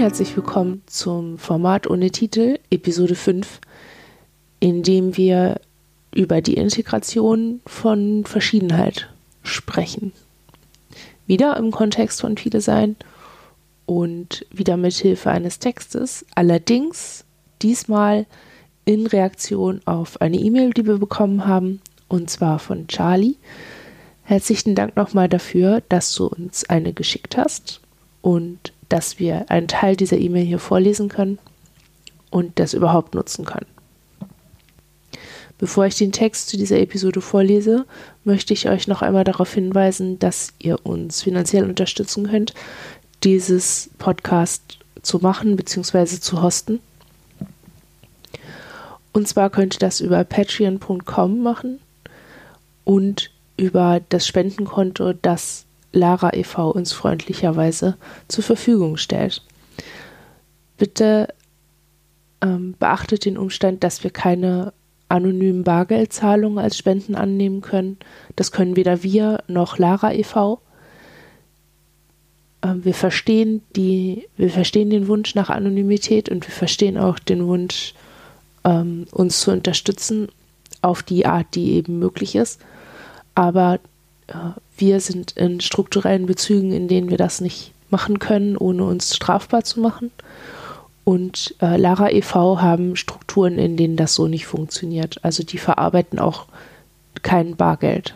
herzlich willkommen zum Format ohne Titel, Episode 5, in dem wir über die Integration von Verschiedenheit sprechen. Wieder im Kontext von Viele Sein und wieder mit Hilfe eines Textes, allerdings diesmal in Reaktion auf eine E-Mail, die wir bekommen haben, und zwar von Charlie. Herzlichen Dank nochmal dafür, dass du uns eine geschickt hast und dass wir einen Teil dieser E-Mail hier vorlesen können und das überhaupt nutzen können. Bevor ich den Text zu dieser Episode vorlese, möchte ich euch noch einmal darauf hinweisen, dass ihr uns finanziell unterstützen könnt, dieses Podcast zu machen bzw. zu hosten. Und zwar könnt ihr das über patreon.com machen und über das Spendenkonto, das Lara e.V. uns freundlicherweise zur Verfügung stellt. Bitte ähm, beachtet den Umstand, dass wir keine anonymen Bargeldzahlungen als Spenden annehmen können. Das können weder wir noch Lara e.V. Ähm, wir verstehen die, wir verstehen den Wunsch nach Anonymität und wir verstehen auch den Wunsch, ähm, uns zu unterstützen auf die Art, die eben möglich ist. Aber wir sind in strukturellen Bezügen, in denen wir das nicht machen können, ohne uns strafbar zu machen. Und äh, Lara e.V. haben Strukturen, in denen das so nicht funktioniert. Also die verarbeiten auch kein Bargeld.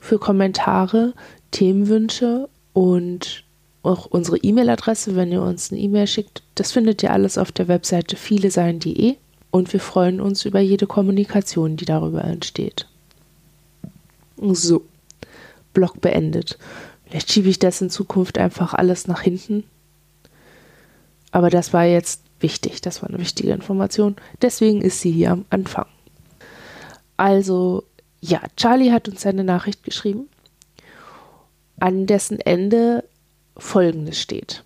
Für Kommentare, Themenwünsche und auch unsere E-Mail-Adresse, wenn ihr uns eine E-Mail schickt, das findet ihr alles auf der Webseite vielesein.de und wir freuen uns über jede Kommunikation, die darüber entsteht. So, Blog beendet. Vielleicht schiebe ich das in Zukunft einfach alles nach hinten. Aber das war jetzt wichtig, das war eine wichtige Information. Deswegen ist sie hier am Anfang. Also, ja, Charlie hat uns eine Nachricht geschrieben, an dessen Ende Folgendes steht.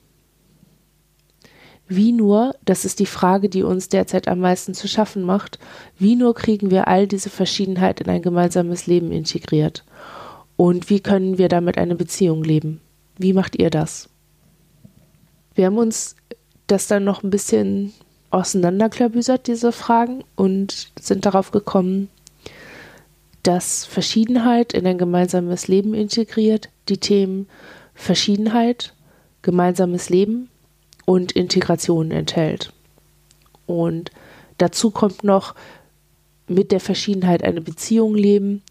Wie nur, das ist die Frage, die uns derzeit am meisten zu schaffen macht, wie nur kriegen wir all diese Verschiedenheit in ein gemeinsames Leben integriert? Und wie können wir damit eine Beziehung leben? Wie macht ihr das? Wir haben uns das dann noch ein bisschen auseinanderklabüsert, diese Fragen, und sind darauf gekommen, dass Verschiedenheit in ein gemeinsames Leben integriert, die Themen Verschiedenheit, gemeinsames Leben und Integration enthält. Und dazu kommt noch mit der Verschiedenheit eine Beziehung leben,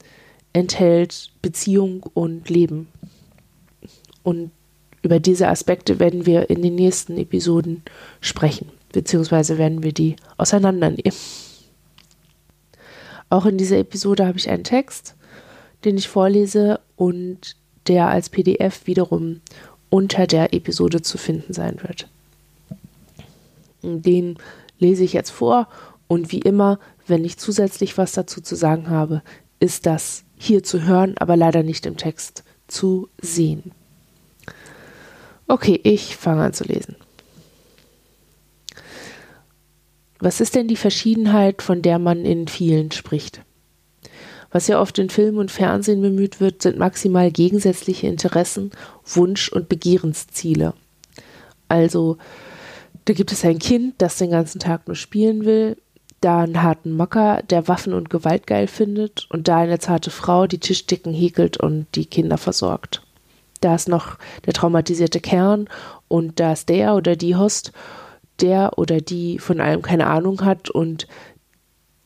enthält Beziehung und Leben. Und über diese Aspekte werden wir in den nächsten Episoden sprechen, beziehungsweise werden wir die auseinandernehmen. Auch in dieser Episode habe ich einen Text, den ich vorlese und der als PDF wiederum unter der Episode zu finden sein wird. Den lese ich jetzt vor und wie immer, wenn ich zusätzlich was dazu zu sagen habe, ist das hier zu hören, aber leider nicht im Text zu sehen. Okay, ich fange an zu lesen. Was ist denn die Verschiedenheit, von der man in vielen spricht? Was ja oft in Film und Fernsehen bemüht wird, sind maximal gegensätzliche Interessen, Wunsch- und Begehrensziele. Also da gibt es ein Kind, das den ganzen Tag nur spielen will, da einen harten Mocker, der Waffen und Gewalt geil findet, und da eine zarte Frau, die Tischdecken häkelt und die Kinder versorgt. Da ist noch der traumatisierte Kern und da ist der oder die Host, der oder die von allem keine Ahnung hat und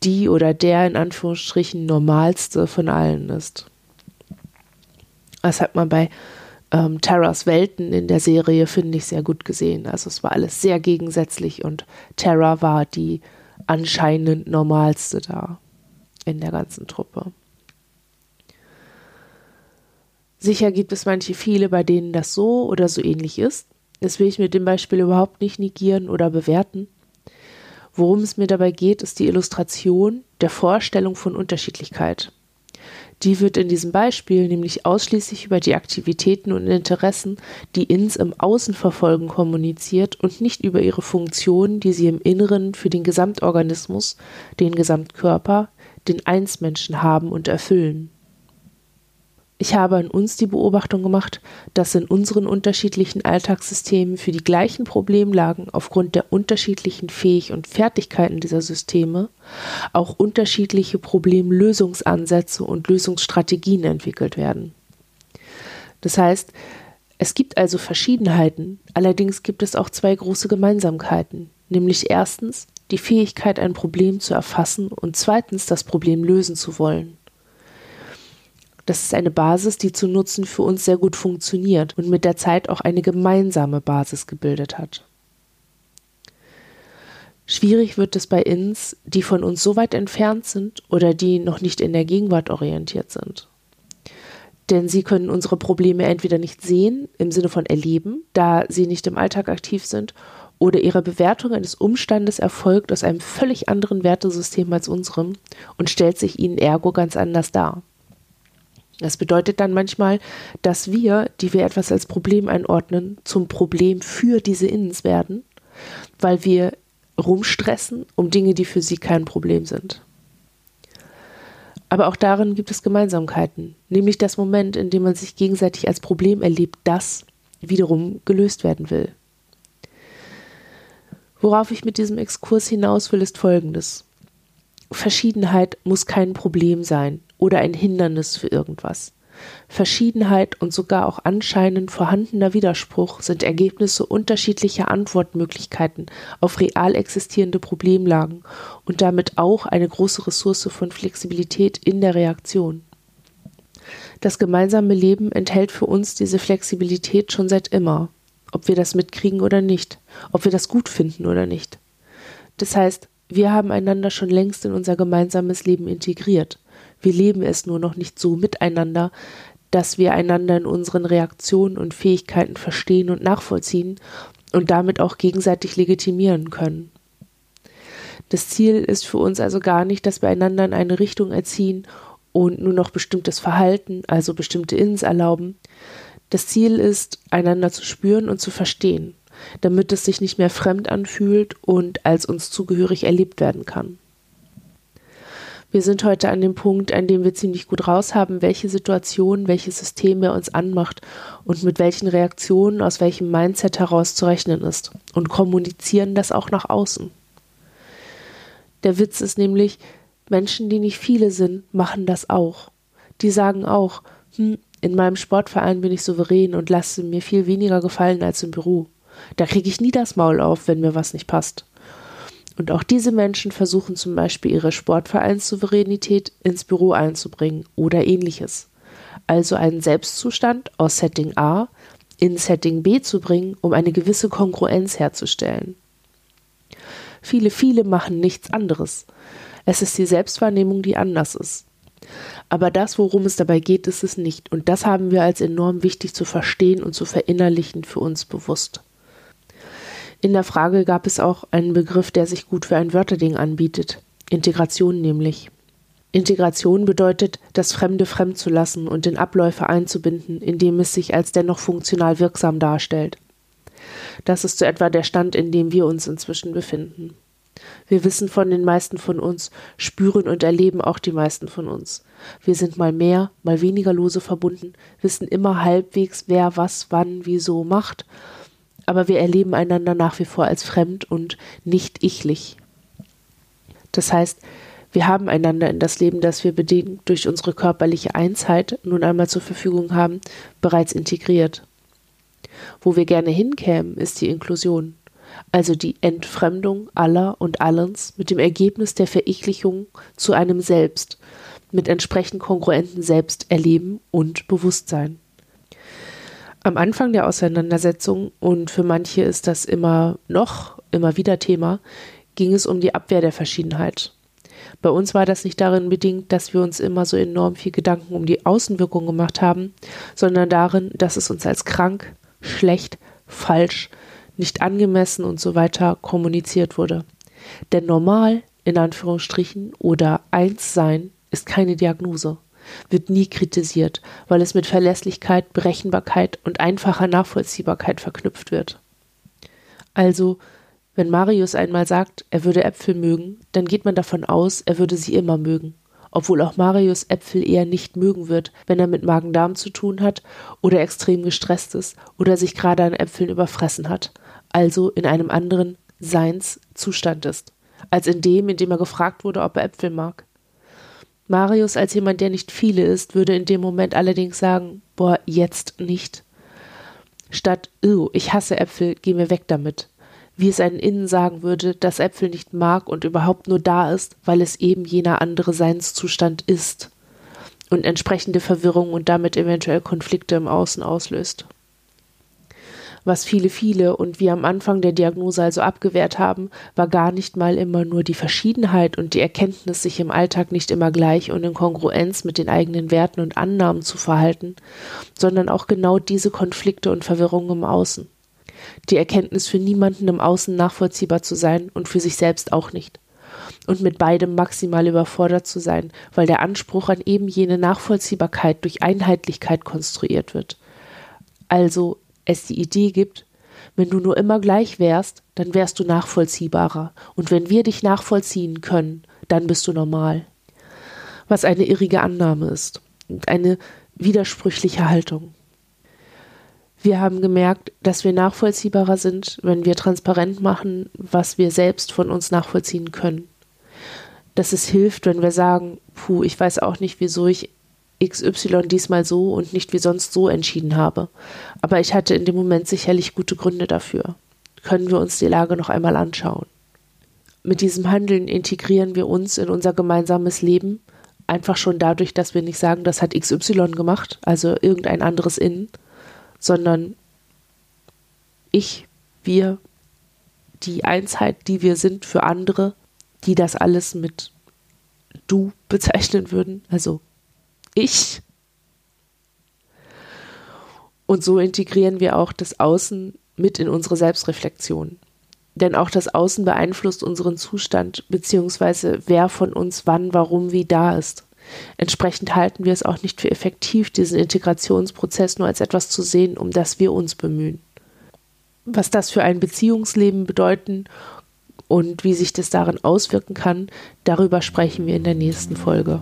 die oder der in Anführungsstrichen normalste von allen ist. Das hat man bei ähm, Terras Welten in der Serie, finde ich, sehr gut gesehen. Also es war alles sehr gegensätzlich und Terra war die anscheinend normalste da in der ganzen Truppe. Sicher gibt es manche viele, bei denen das so oder so ähnlich ist. Das will ich mit dem Beispiel überhaupt nicht negieren oder bewerten. Worum es mir dabei geht, ist die Illustration der Vorstellung von Unterschiedlichkeit. Die wird in diesem Beispiel nämlich ausschließlich über die Aktivitäten und Interessen, die ins im Außen verfolgen, kommuniziert und nicht über ihre Funktionen, die sie im Inneren für den Gesamtorganismus, den Gesamtkörper, den Einsmenschen haben und erfüllen. Ich habe an uns die Beobachtung gemacht, dass in unseren unterschiedlichen Alltagssystemen für die gleichen Problemlagen aufgrund der unterschiedlichen Fähig- und Fertigkeiten dieser Systeme auch unterschiedliche Problemlösungsansätze und Lösungsstrategien entwickelt werden. Das heißt, es gibt also Verschiedenheiten, allerdings gibt es auch zwei große Gemeinsamkeiten, nämlich erstens die Fähigkeit, ein Problem zu erfassen und zweitens das Problem lösen zu wollen. Das ist eine Basis, die zu Nutzen für uns sehr gut funktioniert und mit der Zeit auch eine gemeinsame Basis gebildet hat. Schwierig wird es bei Ins, die von uns so weit entfernt sind oder die noch nicht in der Gegenwart orientiert sind. Denn sie können unsere Probleme entweder nicht sehen, im Sinne von erleben, da sie nicht im Alltag aktiv sind, oder ihre Bewertung eines Umstandes erfolgt aus einem völlig anderen Wertesystem als unserem und stellt sich ihnen ergo ganz anders dar. Das bedeutet dann manchmal, dass wir, die wir etwas als Problem einordnen, zum Problem für diese Innens werden, weil wir rumstressen um Dinge, die für sie kein Problem sind. Aber auch darin gibt es Gemeinsamkeiten, nämlich das Moment, in dem man sich gegenseitig als Problem erlebt, das wiederum gelöst werden will. Worauf ich mit diesem Exkurs hinaus will, ist Folgendes. Verschiedenheit muss kein Problem sein oder ein Hindernis für irgendwas. Verschiedenheit und sogar auch anscheinend vorhandener Widerspruch sind Ergebnisse unterschiedlicher Antwortmöglichkeiten auf real existierende Problemlagen und damit auch eine große Ressource von Flexibilität in der Reaktion. Das gemeinsame Leben enthält für uns diese Flexibilität schon seit immer, ob wir das mitkriegen oder nicht, ob wir das gut finden oder nicht. Das heißt, wir haben einander schon längst in unser gemeinsames Leben integriert. Wir leben es nur noch nicht so miteinander, dass wir einander in unseren Reaktionen und Fähigkeiten verstehen und nachvollziehen und damit auch gegenseitig legitimieren können. Das Ziel ist für uns also gar nicht, dass wir einander in eine Richtung erziehen und nur noch bestimmtes Verhalten, also bestimmte Inns erlauben. Das Ziel ist, einander zu spüren und zu verstehen damit es sich nicht mehr fremd anfühlt und als uns zugehörig erlebt werden kann. Wir sind heute an dem Punkt, an dem wir ziemlich gut raushaben, welche Situation, welches System er uns anmacht und mit welchen Reaktionen aus welchem Mindset heraus zu rechnen ist und kommunizieren das auch nach außen. Der Witz ist nämlich, Menschen, die nicht viele sind, machen das auch. Die sagen auch, hm, in meinem Sportverein bin ich souverän und lasse mir viel weniger gefallen als im Büro. Da kriege ich nie das Maul auf, wenn mir was nicht passt. Und auch diese Menschen versuchen zum Beispiel ihre Sportvereinssouveränität ins Büro einzubringen oder ähnliches. Also einen Selbstzustand aus Setting A in Setting B zu bringen, um eine gewisse Kongruenz herzustellen. Viele, viele machen nichts anderes. Es ist die Selbstwahrnehmung, die anders ist. Aber das, worum es dabei geht, ist es nicht. Und das haben wir als enorm wichtig zu verstehen und zu verinnerlichen für uns bewusst. In der Frage gab es auch einen Begriff, der sich gut für ein Wörterding anbietet. Integration nämlich. Integration bedeutet, das Fremde fremd zu lassen und in Abläufe einzubinden, indem es sich als dennoch funktional wirksam darstellt. Das ist so etwa der Stand, in dem wir uns inzwischen befinden. Wir wissen von den meisten von uns, spüren und erleben auch die meisten von uns. Wir sind mal mehr, mal weniger lose verbunden, wissen immer halbwegs, wer was, wann, wieso macht aber wir erleben einander nach wie vor als fremd und nicht ichlich. Das heißt, wir haben einander in das Leben, das wir bedingt durch unsere körperliche Einsheit nun einmal zur Verfügung haben, bereits integriert. Wo wir gerne hinkämen, ist die Inklusion, also die Entfremdung aller und allens mit dem Ergebnis der Verichlichung zu einem Selbst, mit entsprechend kongruenten Selbsterleben und Bewusstsein. Am Anfang der Auseinandersetzung, und für manche ist das immer noch, immer wieder Thema, ging es um die Abwehr der Verschiedenheit. Bei uns war das nicht darin bedingt, dass wir uns immer so enorm viel Gedanken um die Außenwirkung gemacht haben, sondern darin, dass es uns als krank, schlecht, falsch, nicht angemessen und so weiter kommuniziert wurde. Denn normal, in Anführungsstrichen, oder eins sein ist keine Diagnose wird nie kritisiert, weil es mit Verlässlichkeit, Berechenbarkeit und einfacher Nachvollziehbarkeit verknüpft wird. Also, wenn Marius einmal sagt, er würde Äpfel mögen, dann geht man davon aus, er würde sie immer mögen, obwohl auch Marius Äpfel eher nicht mögen wird, wenn er mit Magen-Darm zu tun hat oder extrem gestresst ist oder sich gerade an Äpfeln überfressen hat, also in einem anderen Seinszustand ist, als in dem, in dem er gefragt wurde, ob er Äpfel mag. Marius als jemand, der nicht viele isst, würde in dem Moment allerdings sagen, boah, jetzt nicht. Statt, oh, ich hasse Äpfel, geh mir weg damit wie es ein Innen sagen würde, das Äpfel nicht mag und überhaupt nur da ist, weil es eben jener andere Seinszustand ist und entsprechende Verwirrung und damit eventuell Konflikte im Außen auslöst. Was viele, viele und wir am Anfang der Diagnose also abgewehrt haben, war gar nicht mal immer nur die Verschiedenheit und die Erkenntnis, sich im Alltag nicht immer gleich und in Kongruenz mit den eigenen Werten und Annahmen zu verhalten, sondern auch genau diese Konflikte und Verwirrungen im Außen die Erkenntnis für niemanden im Außen nachvollziehbar zu sein und für sich selbst auch nicht. Und mit beidem maximal überfordert zu sein, weil der Anspruch an eben jene Nachvollziehbarkeit durch Einheitlichkeit konstruiert wird. Also es die Idee gibt, wenn du nur immer gleich wärst, dann wärst du nachvollziehbarer. Und wenn wir dich nachvollziehen können, dann bist du normal. Was eine irrige Annahme ist und eine widersprüchliche Haltung. Wir haben gemerkt, dass wir nachvollziehbarer sind, wenn wir transparent machen, was wir selbst von uns nachvollziehen können. Dass es hilft, wenn wir sagen, puh, ich weiß auch nicht, wieso ich XY diesmal so und nicht wie sonst so entschieden habe. Aber ich hatte in dem Moment sicherlich gute Gründe dafür. Können wir uns die Lage noch einmal anschauen. Mit diesem Handeln integrieren wir uns in unser gemeinsames Leben, einfach schon dadurch, dass wir nicht sagen, das hat XY gemacht, also irgendein anderes Innen, sondern ich, wir, die Einheit, die wir sind für andere, die das alles mit du bezeichnen würden, also ich. Und so integrieren wir auch das Außen mit in unsere Selbstreflexion. Denn auch das Außen beeinflusst unseren Zustand, beziehungsweise wer von uns wann, warum, wie da ist. Entsprechend halten wir es auch nicht für effektiv, diesen Integrationsprozess nur als etwas zu sehen, um das wir uns bemühen. Was das für ein Beziehungsleben bedeuten und wie sich das darin auswirken kann, darüber sprechen wir in der nächsten Folge.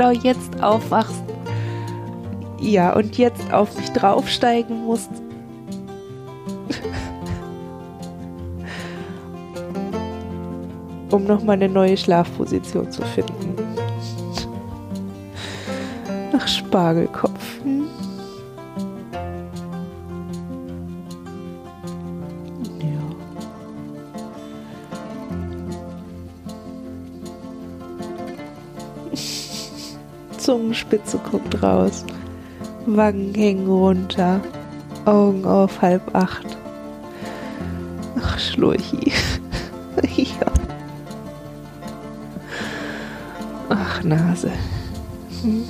Genau jetzt aufwachst. Ja, und jetzt auf mich draufsteigen musst. um nochmal eine neue Schlafposition zu finden. Ach, Spargelkopf. Zungenspitze guckt raus, Wangen hängen runter, Augen auf halb acht. Ach, Schlurchi. ja. Ach, Nase. Hm.